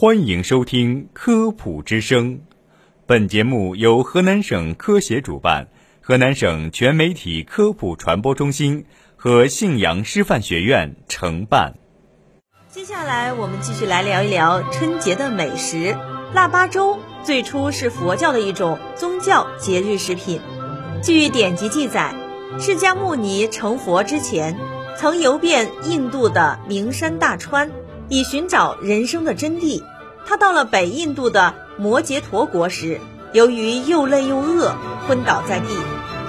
欢迎收听《科普之声》，本节目由河南省科协主办，河南省全媒体科普传播中心和信阳师范学院承办。接下来，我们继续来聊一聊春节的美食。腊八粥最初是佛教的一种宗教节日食品。据典籍记载，释迦牟尼成佛之前，曾游遍印度的名山大川，以寻找人生的真谛。他到了北印度的摩羯陀国时，由于又累又饿，昏倒在地。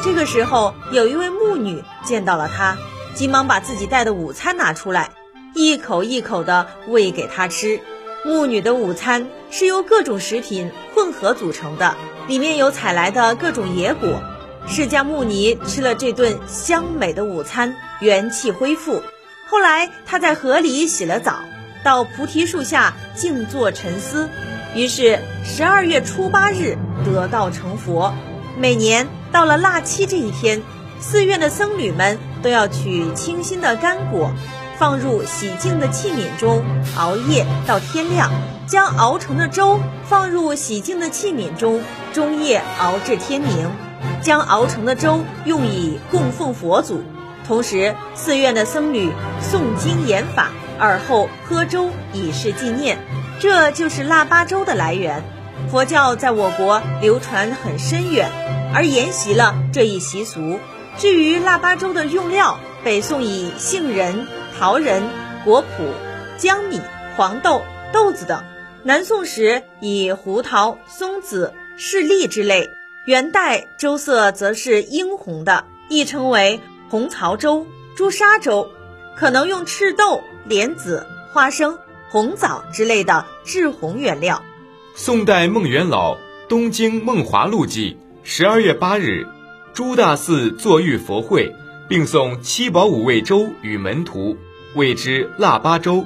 这个时候，有一位牧女见到了他，急忙把自己带的午餐拿出来，一口一口地喂给他吃。牧女的午餐是由各种食品混合组成的，里面有采来的各种野果。释迦牟尼吃了这顿香美的午餐，元气恢复。后来，他在河里洗了澡。到菩提树下静坐沉思，于是十二月初八日得道成佛。每年到了腊七这一天，寺院的僧侣们都要取清新的干果，放入洗净的器皿中，熬夜到天亮，将熬成的粥放入洗净的器皿中，中夜熬至天明，将熬成的粥用以供奉佛祖。同时，寺院的僧侣诵经言法。而后喝粥以示纪念，这就是腊八粥的来源。佛教在我国流传很深远，而沿袭了这一习俗。至于腊八粥的用料，北宋以杏仁、桃仁、果脯、江米、黄豆、豆子等；南宋时以胡桃、松子、柿栗之类。元代粥色则是殷红的，亦称为红槽粥、朱砂粥，可能用赤豆。莲子、花生、红枣之类的制红原料。宋代孟元老《东京梦华录》记：十二月八日，朱大寺坐浴佛会，并送七宝五味粥与门徒，谓之腊八粥。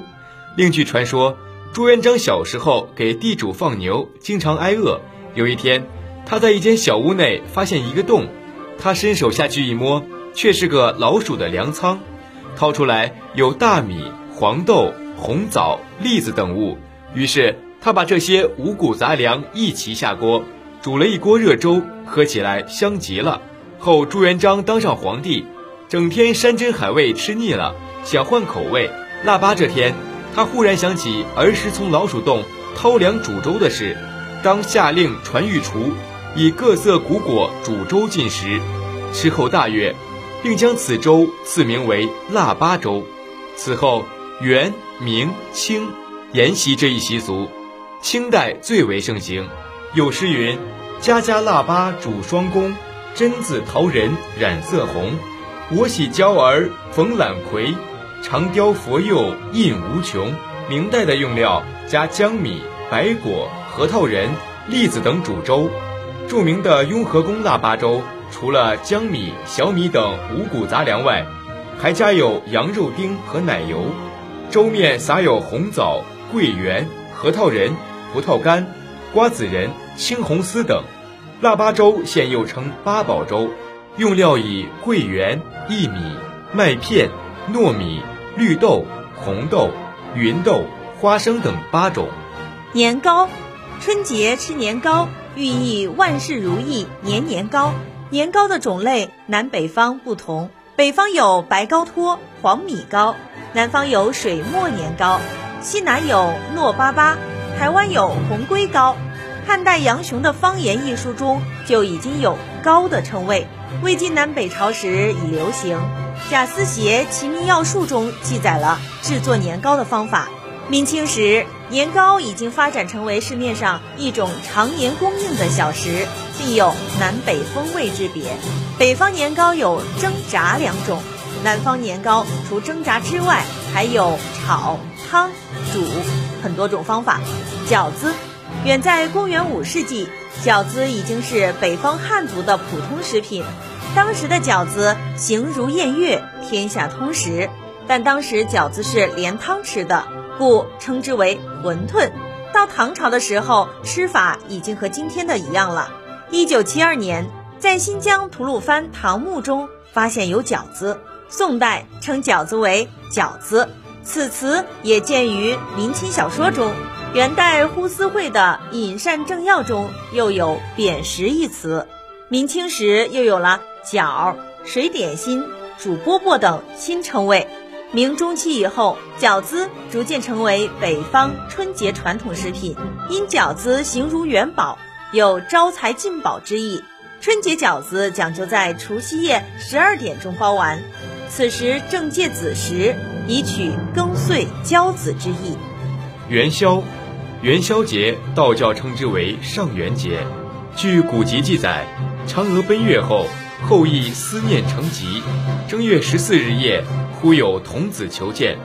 另据传说，朱元璋小时候给地主放牛，经常挨饿。有一天，他在一间小屋内发现一个洞，他伸手下去一摸，却是个老鼠的粮仓，掏出来有大米。黄豆、红枣、栗子等物，于是他把这些五谷杂粮一齐下锅，煮了一锅热粥，喝起来香极了。后朱元璋当上皇帝，整天山珍海味吃腻了，想换口味。腊八这天，他忽然想起儿时从老鼠洞掏粮煮粥的事，当下令传御厨，以各色谷果煮粥进食，吃后大悦，并将此粥赐名为腊八粥。此后。元、明、清沿袭这一习俗，清代最为盛行。有诗云：“家家腊八煮双工，榛子桃仁染色红。我喜娇儿逢懒葵，长雕佛佑印无穷。”明代的用料加江米、白果、核桃仁、栗子等煮粥。著名的雍和宫腊八粥，除了江米、小米等五谷杂粮外，还加有羊肉丁和奶油。粥面撒有红枣、桂圆、核桃仁、葡萄干、瓜子仁、青红丝等。腊八粥现又称八宝粥，用料以桂圆、薏米、麦片、糯米、绿豆、红豆、芸豆、花生等八种。年糕，春节吃年糕，寓意万事如意，年年高。年糕的种类南北方不同，北方有白糕托、黄米糕。南方有水磨年糕，西南有糯粑粑，台湾有红龟糕。汉代杨雄的方言艺术中就已经有“糕”的称谓，魏晋南北朝时已流行。贾思勰《齐民要术》中记载了制作年糕的方法。明清时，年糕已经发展成为市面上一种常年供应的小食，并有南北风味之别。北方年糕有蒸、炸两种。南方年糕除蒸炸之外，还有炒、汤、煮很多种方法。饺子，远在公元五世纪，饺子已经是北方汉族的普通食品。当时的饺子形如偃月，天下通食。但当时饺子是连汤吃的，故称之为馄饨。到唐朝的时候，吃法已经和今天的一样了。一九七二年，在新疆吐鲁番唐墓中发现有饺子。宋代称饺子为饺子，此词也见于明清小说中。元代呼思慧的《饮膳正要》中又有“扁食”一词。明清时又有了饺、水点心、煮饽饽等新称谓。明中期以后，饺子逐渐成为北方春节传统食品。因饺子形如元宝，有招财进宝之意。春节饺子讲究在除夕夜十二点钟包完，此时正借子时，以取庚岁交子之意。元宵，元宵节，道教称之为上元节。据古籍记载，嫦娥奔月后，后羿思念成疾，正月十四日夜，忽有童子求见，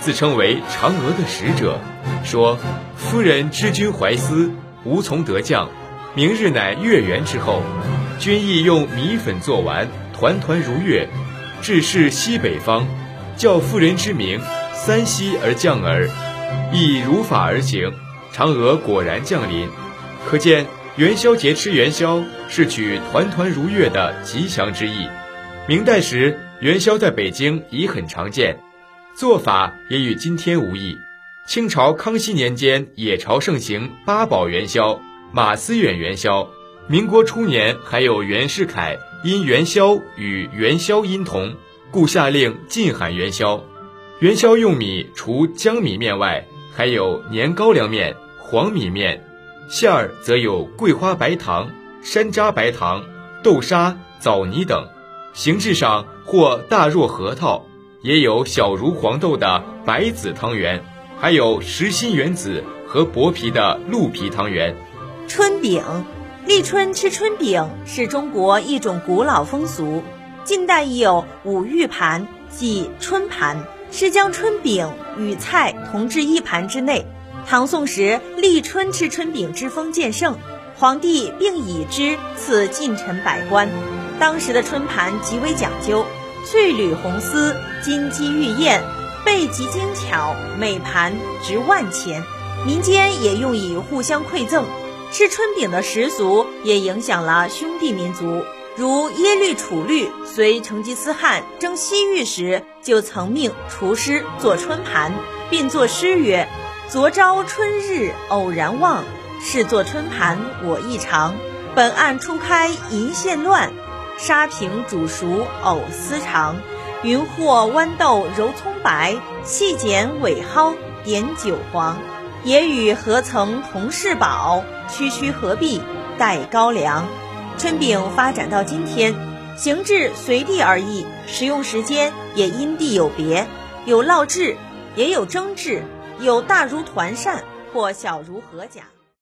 自称为嫦娥的使者，说：“夫人知君怀思，无从得降，明日乃月圆之后。”君意用米粉做丸，团团如月，至是西北方，叫妇人之名，三息而降耳。亦如法而行，嫦娥果然降临。可见元宵节吃元宵是取团团如月的吉祥之意。明代时，元宵在北京已很常见，做法也与今天无异。清朝康熙年间，野朝盛行八宝元宵、马思远元宵。民国初年，还有袁世凯因元宵与元宵音同，故下令禁喊元宵。元宵用米除江米面外，还有年高粱面、黄米面，馅儿则有桂花白糖、山楂白糖、豆沙、枣泥等。形制上或大若核桃，也有小如黄豆的白子汤圆，还有实心圆子和薄皮的鹿皮汤圆。春饼。立春吃春饼是中国一种古老风俗，近代已有五玉盘，即春盘，是将春饼与菜同置一盘之内。唐宋时立春吃春饼之风渐盛，皇帝并以之赐近臣百官。当时的春盘极为讲究，翠缕红丝，金鸡玉燕，贝极精巧，每盘值万钱。民间也用以互相馈赠。吃春饼的习俗也影响了兄弟民族，如耶律楚律随成吉思汗征西域时，就曾命厨师做春盘，并作诗曰：“昨朝春日偶然望，试作春盘我亦尝。本案初开银线乱，沙平煮熟藕丝长。云和豌豆揉葱白，细剪尾蒿点韭黄。”也与何曾同世宝，区区何必带高粱？春饼发展到今天，形制随地而异，使用时间也因地有别，有烙制，也有蒸制，有大如团扇或小如合甲。